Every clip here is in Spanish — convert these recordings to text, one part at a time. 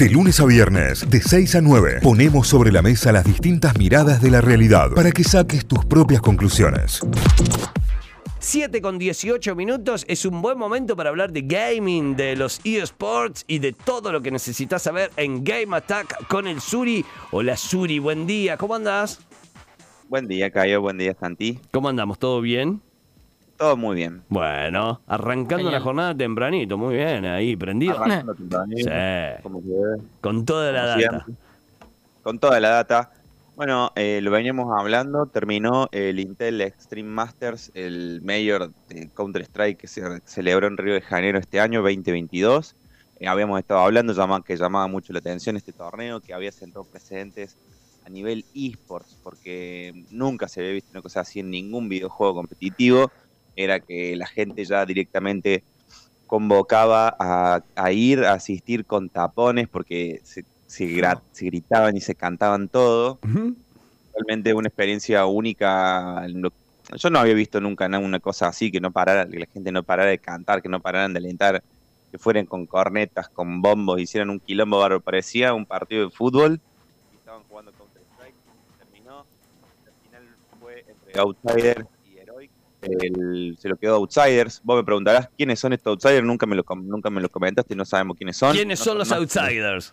De lunes a viernes, de 6 a 9, ponemos sobre la mesa las distintas miradas de la realidad para que saques tus propias conclusiones. 7 con 18 minutos es un buen momento para hablar de gaming, de los eSports y de todo lo que necesitas saber en Game Attack con el Suri. Hola Suri, buen día, ¿cómo andás? Buen día, Cayo, buen día, Santi. ¿Cómo andamos? ¿Todo bien? Todo muy bien. Bueno, arrancando la jornada tempranito, muy bien, ahí, prendido. Arrancando tempranito, Sí. como Con toda la data. siempre. Con toda la data. Bueno, eh, lo veníamos hablando, terminó el Intel Extreme Masters, el mayor de Counter-Strike que se celebró en Río de Janeiro este año, 2022. Eh, habíamos estado hablando llama- que llamaba mucho la atención este torneo, que había sentado precedentes a nivel esports, porque nunca se había visto una cosa así en ningún videojuego competitivo. Era que la gente ya directamente convocaba a, a ir a asistir con tapones porque se, se gra- se gritaban y se cantaban todo. Realmente una experiencia única. yo no había visto nunca na- una cosa así, que no parara, que la gente no parara de cantar, que no pararan de alentar, que fueran con cornetas, con bombos, hicieran un quilombo bárbaro. Parecía un partido de fútbol. Estaban jugando Counter-Strike. Terminó. El final fue entre Heroic. El- se lo quedó Outsiders. Vos me preguntarás quiénes son estos Outsiders. Nunca me lo, nunca me lo comentaste, no sabemos quiénes son. ¿Quiénes No son los que- outsiders?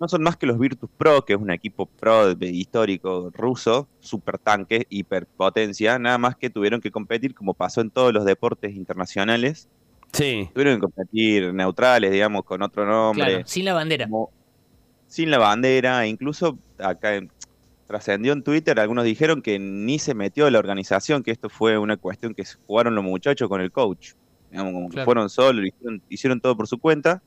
no son más que los Virtus Pro, que es un equipo pro de- histórico ruso, super tanque, hiperpotencia, nada más que tuvieron que competir, como pasó en todos los deportes internacionales, Sí. tuvieron que competir neutrales, digamos, con otro nombre, Claro, sin la bandera. como- sin la bandera, incluso acá en- trascendió en Twitter, algunos dijeron que ni se metió la organización, que esto fue una cuestión que jugaron los muchachos con el coach, digamos, como que fueron solos, hicieron, hicieron todo por su cuenta,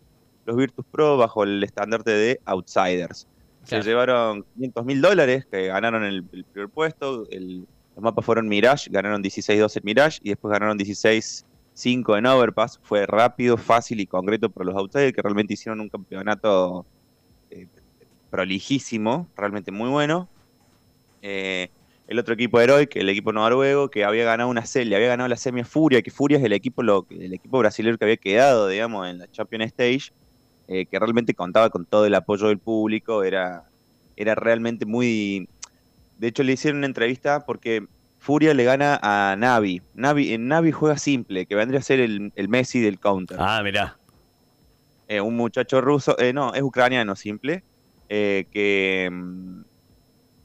los Virtus Pro bajo el estandarte de Outsiders. Claro. Se llevaron 500 mil dólares, que ganaron el, el primer puesto. el- los mapas fueron Mirage, ganaron 16-2 en Mirage y después ganaron 16-5 en Overpass. Fue rápido, fácil y concreto para los Outsiders, que realmente hicieron un campeonato eh, prolijísimo, realmente muy bueno. Eh, el otro equipo Heroic, el equipo noruego, que había ganado una serie, había ganado la semi Furia, que Furia es el equipo, lo, el equipo brasileño que había quedado, digamos, en la Champion Stage eh, que realmente contaba con todo el apoyo del público, era, era realmente muy... De hecho, le hicieron una entrevista porque Furia le gana a Navi. Navi en Navi juega simple, que vendría a ser el, el Messi del counter. Ah, mirá. Eh, un muchacho ruso, eh, no, es ucraniano simple, eh, que, mm,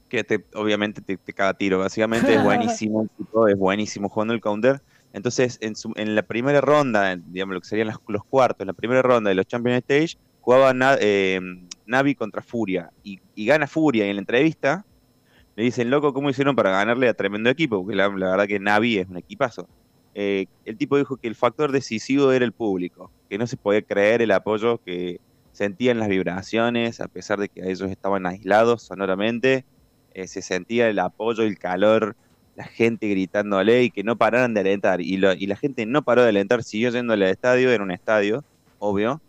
que te, obviamente te, te tiro. Básicamente es buenísimo, es buenísimo jugando el counter. Entonces, en, su- en la primera ronda, digamos lo que serían los, los cuartos, en la primera ronda de los Champions Stage, jugaba Na- eh, Navi contra Furia. Y, y gana Furia. Y en la entrevista le dicen, loco, ¿cómo hicieron para ganarle a tremendo equipo? Porque la, la verdad que Navi es un equipazo. Eh, el tipo dijo que el factor decisivo era el público, que no se podía creer el apoyo que sentían las vibraciones, a pesar de que ellos estaban aislados sonoramente, eh, se sentía el apoyo, el calor, la gente gritándole y que no pararan de alentar. Y, la gente no paró de alentar, siguió yendo al estadio, era un estadio, obvio.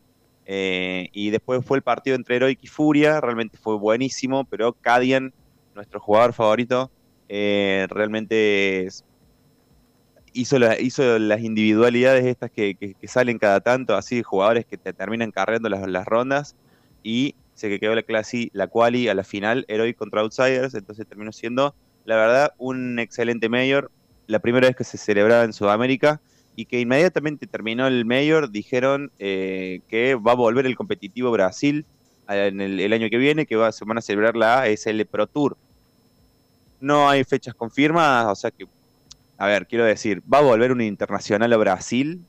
Eh, y después fue el partido entre Heroic y Furia, realmente fue buenísimo, pero Cadian, nuestro jugador favorito, eh, realmente hizo, la- las individualidades estas que, salen cada tanto, así jugadores que te terminan carreando las, las rondas y se que quedó la clase, la quali a la final, Heroic contra Outsiders, entonces terminó siendo, la verdad, un excelente mayor, la primera vez que se celebraba en Sudamérica y que inmediatamente terminó el mayor, dijeron eh, que va a volver el competitivo Brasil en el, el año que viene, que va, se van a celebrar la ASL Pro Tour. No hay fechas confirmadas, o sea que a ver, quiero decir, ¿va a volver un internacional a Brasil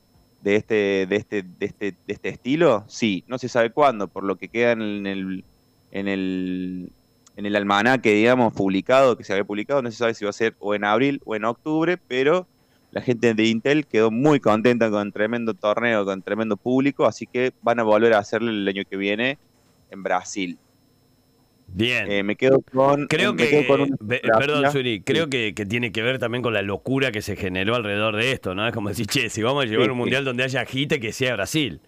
de este, de este, de este, de este estilo? Sí, no se sabe cuándo, por lo que queda en el, en el, en el almanaque, digamos, publicado, que se había publicado, no se sabe si va a ser o en abril o en octubre, pero la gente de Intel quedó muy contenta con tremendo torneo, con tremendo público, así que van a volver a hacerlo el año que viene en Brasil. Bien. Eh, me quedo con. Creo me que, quedo con perdón, Suri, creo que, que tiene que ver también con la locura que se generó alrededor de esto, ¿no? Es como decir, che, si vamos a llevar Sí, un sí. mundial donde haya agite, que sea Brasil.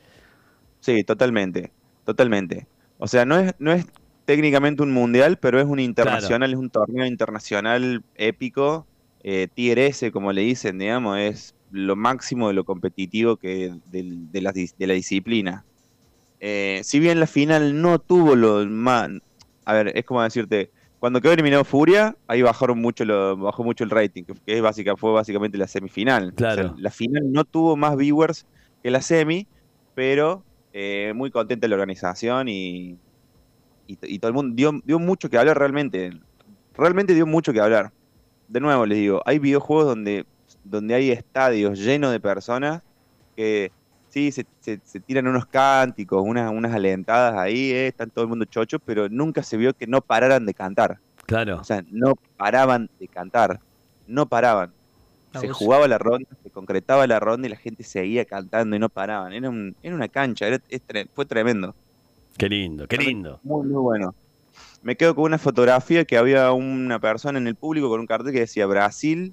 Sí, totalmente, totalmente. O sea, no es, no es técnicamente un mundial, pero es un internacional, es un torneo internacional épico, eh, tier S, como le dicen, digamos, es lo máximo de lo competitivo que la, de la disciplina. eh, si bien la final no tuvo lo más... A ver, es como decirte, cuando quedó eliminado Furia, ahí bajaron mucho lo, bajó mucho el rating, que es básica, fue básicamente la semifinal. Claro. O sea, la final no tuvo más viewers que la semi, pero eh, muy contenta la organización y, y, y todo el mundo dio, dio mucho que hablar realmente. Realmente dio mucho que hablar. De nuevo les digo, hay videojuegos donde, donde hay estadios llenos de personas que sí, se, se- se tiran unos cánticos, unas, unas alentadas ahí, eh, están todo el mundo chocho, pero nunca se vio que no pararan de cantar. Claro. O sea, no paraban de cantar. No paraban. Se jugaba la ronda, se concretaba la ronda y la gente seguía cantando y no paraban. Era, un- era una cancha, era- tre- fue tremendo. Qué lindo, qué lindo. Muy, muy bueno. Me quedo con una fotografía que había una persona en el público con un cartel que decía Brasil,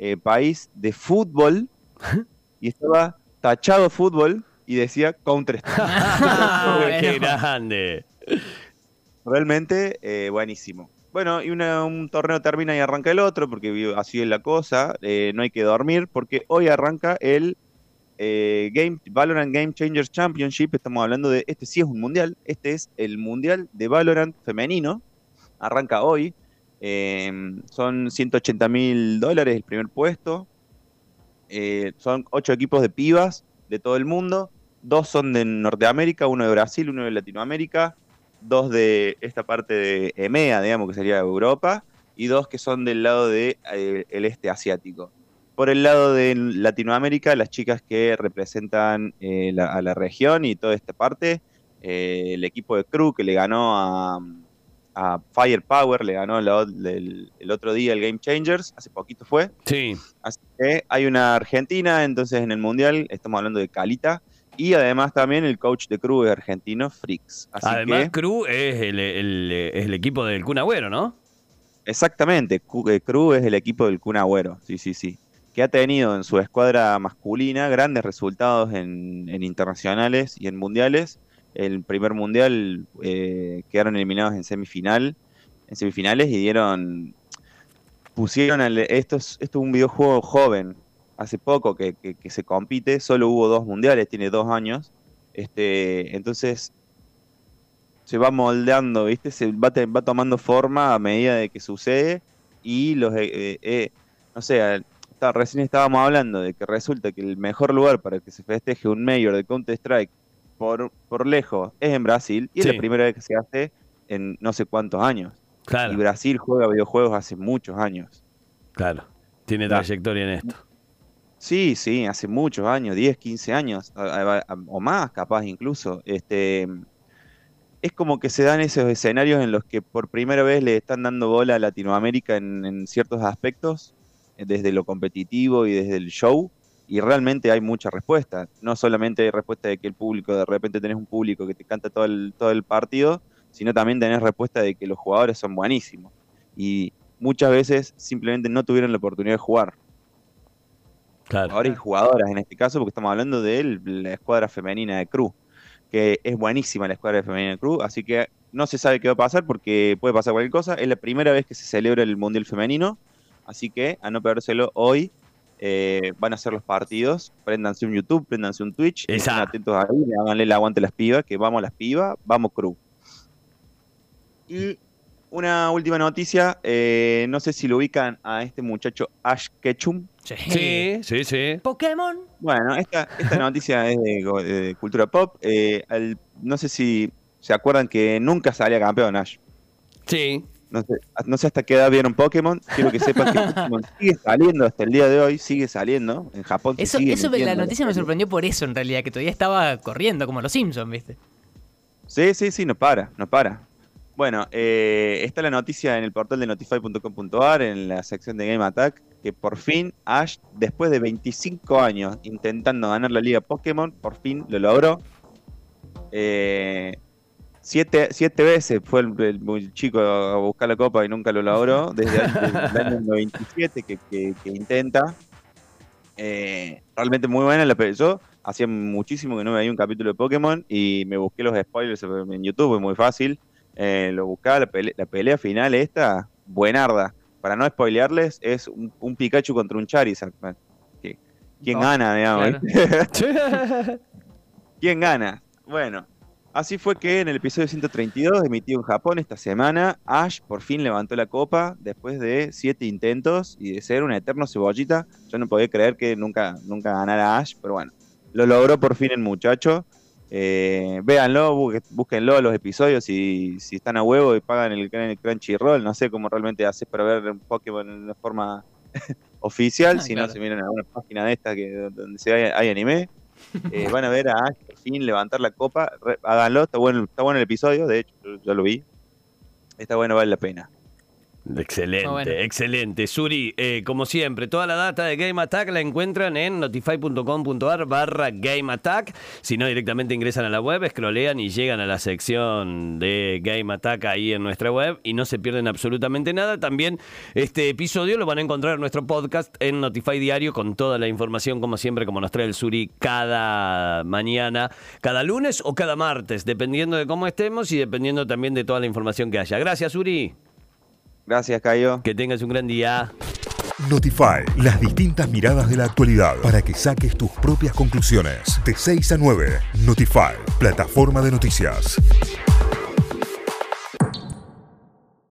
eh, país de fútbol, y estaba tachado fútbol y decía Counter Strike. qué grande. Realmente eh, buenísimo. Bueno, y una- un torneo termina y arranca el otro, porque así es la cosa. eh, no hay que dormir, porque hoy arranca el eh, Game, Valorant Game Changers Championship. Estamos hablando de, este sí es un mundial, este es el mundial de Valorant femenino. Arranca hoy. eh, son 180 mil dólares el primer puesto. Eh, son ocho equipos de pibas de todo el mundo. Dos son de Norteamérica, uno de Brasil, uno de Latinoamérica dos de esta parte de EMEA, digamos, que sería Europa, y dos que son del lado del de, eh, el este asiático. Por el lado de Latinoamérica, las chicas que representan eh, a la región y toda esta parte, el equipo de Crew que le ganó a, a Firepower, le ganó la el, el otro día el Game Changers, hace poquito fue. Sí. Así que hay una Argentina, entonces en el Mundial estamos hablando de Calita. Y además también el coach de es argentino, Frix. Así Además, que, Cruz es el, el- es el equipo del Kun Agüero, ¿no? exactamente, eh, Crew es el equipo del Kun Agüero, sí, sí, sí. Que ha tenido en su escuadra masculina grandes resultados en, en internacionales y en mundiales. El primer mundial eh, quedaron eliminados en semifinal, en semifinales y dieron, pusieron, al- esto es, esto es un videojuego joven, hace poco que, que- se compite, solo hubo dos mundiales, tiene dos años, este, entonces se va moldeando, ¿viste? Se va, va tomando forma a medida de que sucede y los, eh, eh, eh, no sé, recién estábamos hablando de que resulta que el mejor lugar para que se festeje un mayor de Counter-Strike por, por lejos es en Brasil y Sí. es la primera vez que se hace en no sé cuántos años. Y Claro, Brasil juega videojuegos hace muchos años. claro. Tiene trayectoria en esto. Sí, sí, hace muchos años, 10, 15 años, o más capaz incluso. Este, es como que se dan esos escenarios en los que por primera vez le están dando bola a Latinoamérica en, en ciertos aspectos, eh, desde lo competitivo y desde el show, y realmente hay mucha respuesta. No solamente hay respuesta de que el público, de repente tenés un público que te canta todo el, todo el partido, sino también tenés respuesta de que los jugadores son buenísimos. Y muchas veces simplemente no tuvieron la oportunidad de jugar Claro. jugadores y jugadoras en este caso, porque estamos hablando de la escuadra femenina de Cruz, que es buenísima la escuadra femenina de Cruz, así que no se sabe qué va a pasar porque puede pasar cualquier cosa. Es la primera vez que se celebra el Mundial Femenino, así que a no perdérselo hoy. Eh, van a ser los partidos, préndanse un YouTube, préndanse un Twitch, estén atentos ahí, háganle el aguante a las pibas, que vamos a las pibas, vamos Cruz. Y una última noticia, eh, no sé si lo ubican a este muchacho Ash Ketchum, Sí, sí, sí. Pokémon. bueno, esta, esta noticia es de, cultura pop. Eh, no sé si se acuerdan que nunca salía campeón Ash. Sí. No sé, no sé hasta qué edad vieron Pokémon. Quiero que sepan que Pokémon sigue saliendo hasta el día de hoy, sigue saliendo. En Japón se Eso, sigue eso la noticia me sorprendió por eso, en realidad, que todavía estaba corriendo, como los Simpsons, ¿viste? Sí, sí, sí, no para, no para. Bueno, eh, está la noticia en el portal de notify.com.ar, en la sección de Game Attack, que por fin Ash, después de 25 años intentando ganar la liga Pokémon, por fin lo logró. Eh, siete, siete veces fue el, chico a buscar la copa y nunca lo logró, desde el, desde el año 97 que, que- que intenta. Eh, realmente muy buena la Yo hacía muchísimo que no veía un capítulo de Pokémon y me busqué los spoilers en YouTube, es muy fácil. Eh, lo buscaba, la, pele- la pelea final esta, buenarda. Para no spoilearles, es un, un Pikachu contra un Charizard. ¿Quién No, gana, digamos? claro. ¿Quién gana? Bueno, Así fue que en el episodio 132, emitido en Japón esta semana, Ash por fin levantó la copa después de siete intentos y de ser un eterno cebollita. Yo no podía creer que nunca, nunca ganara Ash, pero bueno, lo logró por fin el muchacho. Eh, véanlo, bú- búsquenlo los episodios si, si están a huevo y pagan el, el Crunchyroll. No sé cómo realmente haces para ver un Pokémon de forma oficial, Ah, si claro. no se miran a una página de esta que, donde se hay, hay anime. Eh, van a ver a Ash por fin levantar la copa. Háganlo, está bueno, está bueno el episodio, de hecho, yo, yo lo vi. Está bueno, vale la pena. Excelente, bueno. excelente. Suri, eh, como siempre, toda la data de Game Attack la encuentran en notify.com.ar barra Game Attack. Si no, directamente ingresan a la web, scrollean y llegan a la sección de Game Attack ahí en nuestra web y no se pierden absolutamente nada. También este episodio lo van a encontrar en nuestro podcast en Notify Diario con toda la información, como siempre, como nos trae el Suri cada mañana, cada lunes o cada martes, dependiendo de cómo estemos y dependiendo también de toda la información que haya. Gracias, Suri. Gracias, Cayo. Que tengas un gran día. Notify, las distintas miradas de la actualidad para que saques tus propias conclusiones. De 6 a 9, Notify, plataforma de noticias.